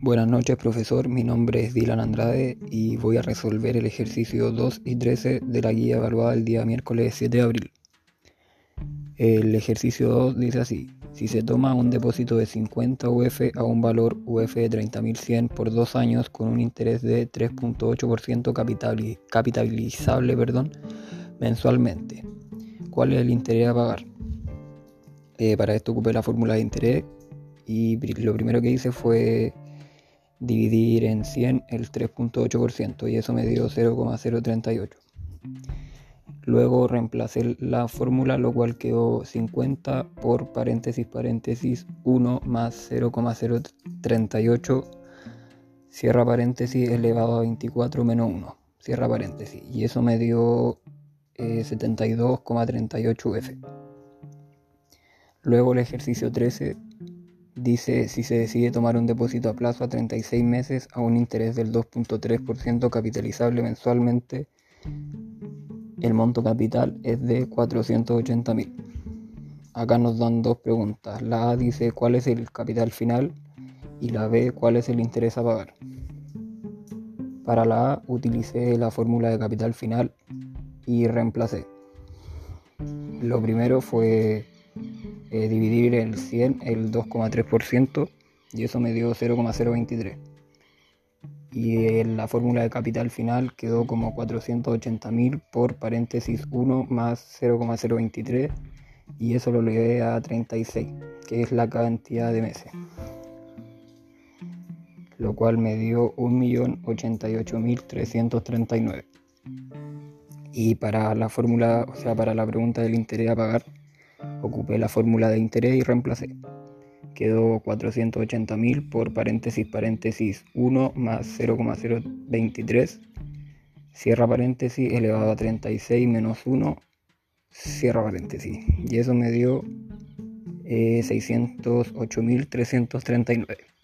Buenas noches profesor, mi nombre es Dylan Andrade y voy a resolver el ejercicio 2 y 13 de la guía evaluada el día miércoles 7 de abril. El ejercicio 2 dice así, si se toma un depósito de 50 UF a un valor UF de 30.100 por dos años con un interés de 3.8% capitalizable perdón, mensualmente, ¿cuál es el interés a pagar? Eh, para esto ocupé la fórmula de interés y lo primero que hice fue dividir en 100 el 3.8% y eso me dio 0,038. Luego reemplacé la fórmula, lo cual quedó 50 por paréntesis paréntesis 1 más 0,038 cierra paréntesis elevado a 24 menos 1 cierra paréntesis y eso me dio 72,38 eh, F. Luego el ejercicio 13 Dice si se decide tomar un depósito a plazo a 36 meses a un interés del 2.3% capitalizable mensualmente, el monto capital es de 480 mil. Acá nos dan dos preguntas. La A dice cuál es el capital final y la B cuál es el interés a pagar. Para la A utilicé la fórmula de capital final y reemplacé. Lo primero fue eh, dividir el 100 el 2,3% y eso me dio 0,023. Y en la fórmula de capital final quedó como 480.000 por paréntesis 1 más 0,023 y eso lo llevé a 36, que es la cantidad de meses. Lo cual me dio 1.088.339. Y para la fórmula, o sea, para la pregunta del interés a pagar, Ocupé la fórmula de interés y reemplacé. Quedó 480.000 por paréntesis paréntesis 1 más 0,023 cierra paréntesis elevado a 36 menos 1 cierra paréntesis. Y eso me dio 608.339